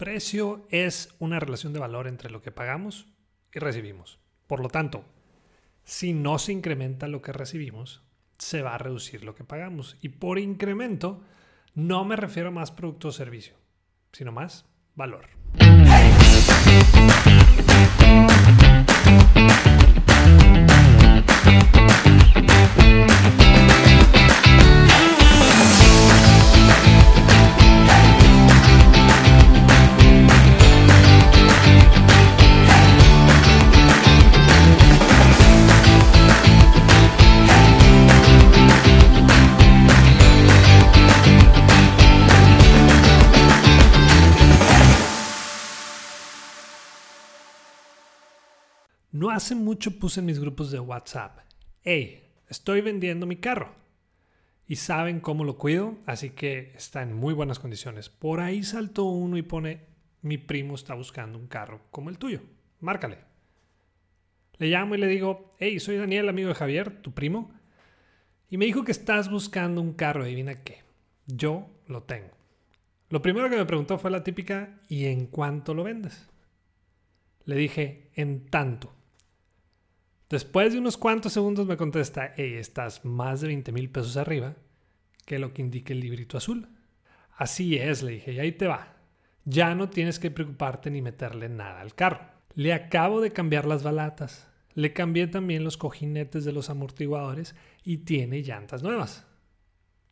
Precio es una relación de valor entre lo que pagamos y recibimos. Por lo tanto, si no se incrementa lo que recibimos, se va a reducir lo que pagamos. Y por incremento, no me refiero a más producto o servicio, sino más valor. Hace mucho puse en mis grupos de WhatsApp, hey, estoy vendiendo mi carro. Y saben cómo lo cuido, así que está en muy buenas condiciones. Por ahí saltó uno y pone, mi primo está buscando un carro como el tuyo. Márcale. Le llamo y le digo, hey, soy Daniel, amigo de Javier, tu primo. Y me dijo que estás buscando un carro, adivina qué. Yo lo tengo. Lo primero que me preguntó fue la típica, ¿y en cuánto lo vendes? Le dije, en tanto. Después de unos cuantos segundos me contesta, estás más de 20 mil pesos arriba que lo que indica el librito azul. Así es, le dije, y ahí te va. Ya no tienes que preocuparte ni meterle nada al carro. Le acabo de cambiar las balatas. Le cambié también los cojinetes de los amortiguadores y tiene llantas nuevas.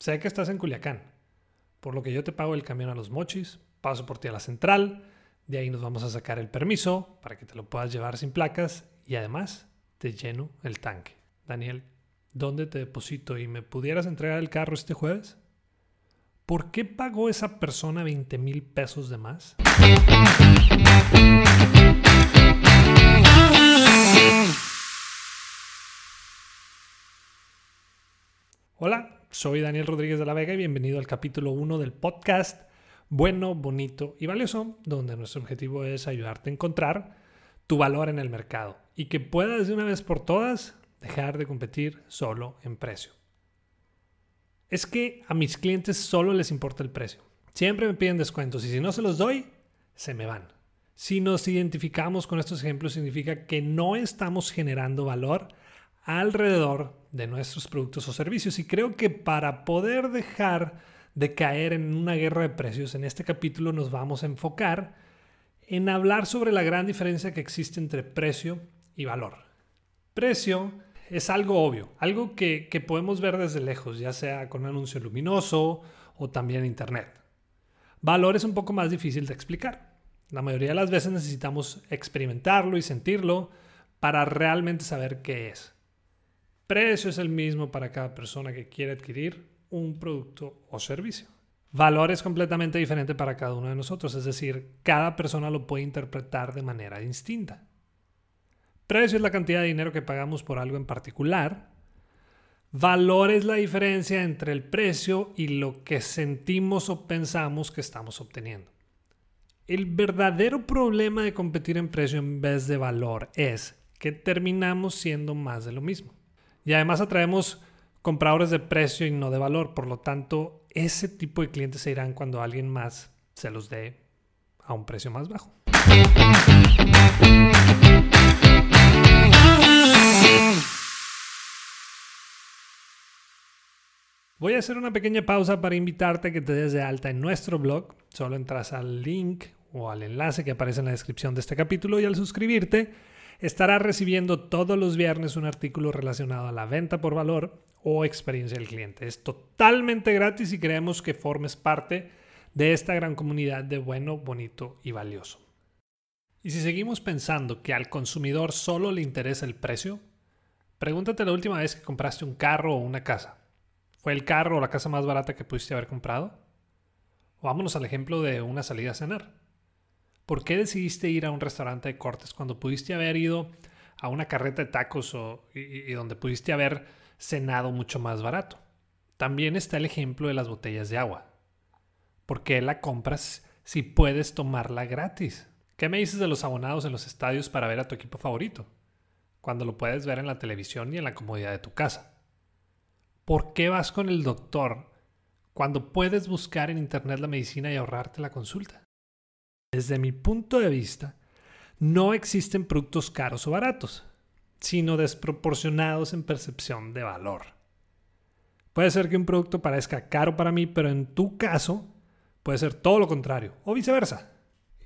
Sé que estás en Culiacán, por lo que yo te pago el camión a los mochis, paso por ti a la central, de ahí nos vamos a sacar el permiso para que te lo puedas llevar sin placas y además te lleno el tanque. Daniel, ¿dónde te deposito y me pudieras entregar el carro este jueves? ¿Por qué pagó esa persona 20 mil pesos de más? Hola, soy Daniel Rodríguez de la Vega y bienvenido al capítulo 1 del podcast Bueno, Bonito y Valioso, donde nuestro objetivo es ayudarte a encontrar tu valor en el mercado y que puedas de una vez por todas dejar de competir solo en precio. Es que a mis clientes solo les importa el precio. Siempre me piden descuentos y si no se los doy, se me van. Si nos identificamos con estos ejemplos significa que no estamos generando valor alrededor de nuestros productos o servicios y creo que para poder dejar de caer en una guerra de precios, en este capítulo nos vamos a enfocar en hablar sobre la gran diferencia que existe entre precio y valor. Precio es algo obvio, algo que, podemos ver desde lejos, ya sea con un anuncio luminoso o también en Internet. Valor es un poco más difícil de explicar. La mayoría de las veces necesitamos experimentarlo y sentirlo para realmente saber qué es. Precio es el mismo para cada persona que quiere adquirir un producto o servicio. Valor es completamente diferente para cada uno de nosotros, es decir, cada persona lo puede interpretar de manera distinta. Precio es la cantidad de dinero que pagamos por algo en particular. Valor es la diferencia entre el precio y lo que sentimos o pensamos que estamos obteniendo. El verdadero problema de competir en precio en vez de valor es que terminamos siendo más de lo mismo. Y además atraemos compradores de precio y no de valor. Por lo tanto, ese tipo de clientes se irán cuando alguien más se los dé a un precio más bajo. Voy a hacer una pequeña pausa para invitarte a que te des de alta en nuestro blog. Solo entras al link o al enlace que aparece en la descripción de este capítulo y al suscribirte estarás recibiendo todos los viernes un artículo relacionado a la venta por valor o experiencia del cliente. Es totalmente gratis y creemos que formes parte de esta gran comunidad de bueno, bonito y valioso. Y si seguimos pensando que al consumidor solo le interesa el precio, pregúntate la última vez que compraste un carro o una casa. ¿Fue el carro o la casa más barata que pudiste haber comprado? Vámonos al ejemplo de una salida a cenar. ¿Por qué decidiste ir a un restaurante de cortes cuando pudiste haber ido a una carreta de tacos o, y, donde pudiste haber cenado mucho más barato? También está el ejemplo de las botellas de agua. ¿Por qué la compras si puedes tomarla gratis? ¿Qué me dices de los abonados en los estadios para ver a tu equipo favorito? Cuando lo puedes ver en la televisión y en la comodidad de tu casa. ¿Por qué vas con el doctor cuando puedes buscar en internet la medicina y ahorrarte la consulta? Desde mi punto de vista, no existen productos caros o baratos, sino desproporcionados en percepción de valor. Puede ser que un producto parezca caro para mí, pero en tu caso puede ser todo lo contrario, o viceversa.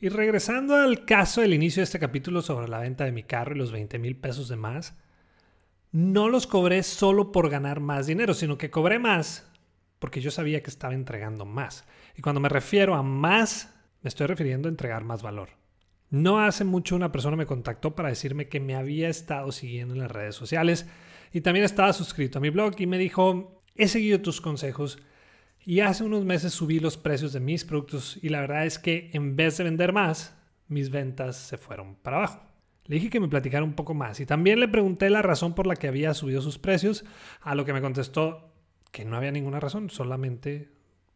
Y regresando al caso del inicio de este capítulo sobre la venta de mi carro y los 20 mil pesos de más, no los cobré solo por ganar más dinero, sino que cobré más porque yo sabía que estaba entregando más. Y cuando me refiero a más, me estoy refiriendo a entregar más valor. No hace mucho una persona me contactó para decirme que me había estado siguiendo en las redes sociales y también estaba suscrito a mi blog y me dijo, he seguido tus consejos y hace unos meses subí los precios de mis productos y la verdad es que en vez de vender más, mis ventas se fueron para abajo. Le dije que me platicara un poco más y también le pregunté la razón por la que había subido sus precios, a lo que me contestó que no había ninguna razón, solamente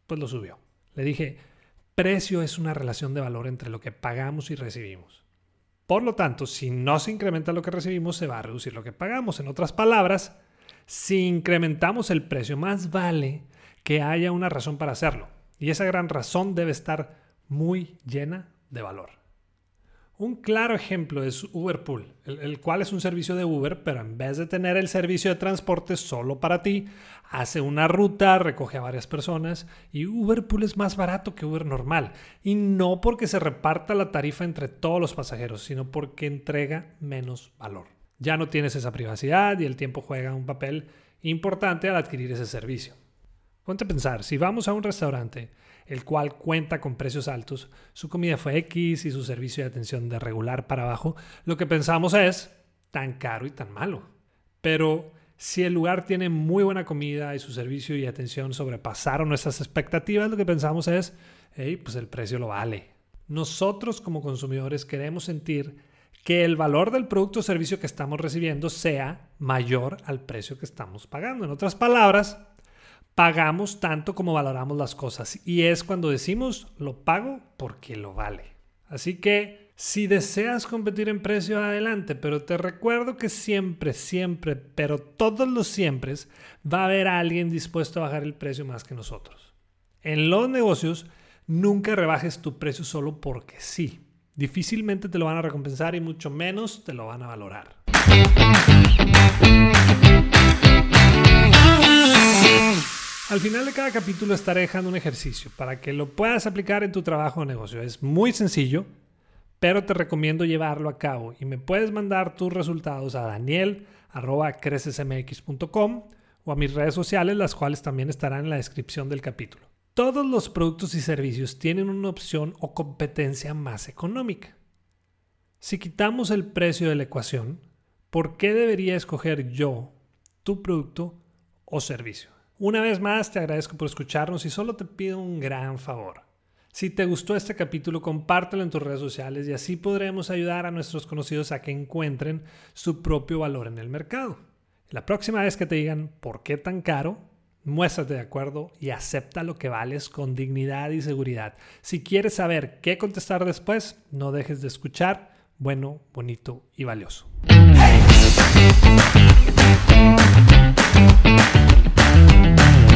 pues lo subió. Le dije, precio es una relación de valor entre lo que pagamos y recibimos. Por lo tanto, si no se incrementa lo que recibimos, se va a reducir lo que pagamos. En otras palabras, si incrementamos el precio, más vale que haya una razón para hacerlo. Y esa gran razón debe estar muy llena de valor. Un claro ejemplo es Uberpool, el, cual es un servicio de Uber, pero en vez de tener el servicio de transporte solo para ti, hace una ruta, recoge a varias personas y Uberpool es más barato que Uber normal. Y no porque se reparta la tarifa entre todos los pasajeros, sino porque entrega menos valor. Ya no tienes esa privacidad y el tiempo juega un papel importante al adquirir ese servicio. Ponte pensar, si vamos a un restaurante el cual cuenta con precios altos, su comida fue X y su servicio de atención de regular para abajo, lo que pensamos es tan caro y tan malo. Pero si el lugar tiene muy buena comida y su servicio y atención sobrepasaron nuestras expectativas, lo que pensamos es, hey, pues el precio lo vale. Nosotros como consumidores queremos sentir que el valor del producto o servicio que estamos recibiendo sea mayor al precio que estamos pagando. En otras palabras, pagamos tanto como valoramos las cosas. Y es cuando decimos, lo pago porque lo vale. Así que si deseas competir en precio, adelante, pero te recuerdo que siempre, siempre, pero todos los siempre va a haber alguien dispuesto a bajar el precio más que nosotros. En los negocios, nunca rebajes tu precio solo porque sí. Difícilmente te lo van a recompensar y mucho menos te lo van a valorar. Al final de cada capítulo estaré dejando un ejercicio para que lo puedas aplicar en tu trabajo o negocio. Es muy sencillo, pero te recomiendo llevarlo a cabo y me puedes mandar tus resultados a daniel.crecesmx.com o a mis redes sociales, las cuales también estarán en la descripción del capítulo. Todos los productos y servicios tienen una opción o competencia más económica. Si quitamos el precio de la ecuación, ¿por qué debería escoger yo tu producto o servicio? Una vez más te agradezco por escucharnos y solo te pido un gran favor. Si te gustó este capítulo, compártelo en tus redes sociales y así podremos ayudar a nuestros conocidos a que encuentren su propio valor en el mercado. La próxima vez que te digan por qué tan caro, muéstrate de acuerdo y acepta lo que vales con dignidad y seguridad. Si quieres saber qué contestar después, no dejes de escuchar bueno, bonito y valioso. Thank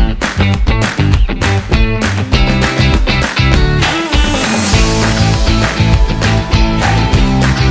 you.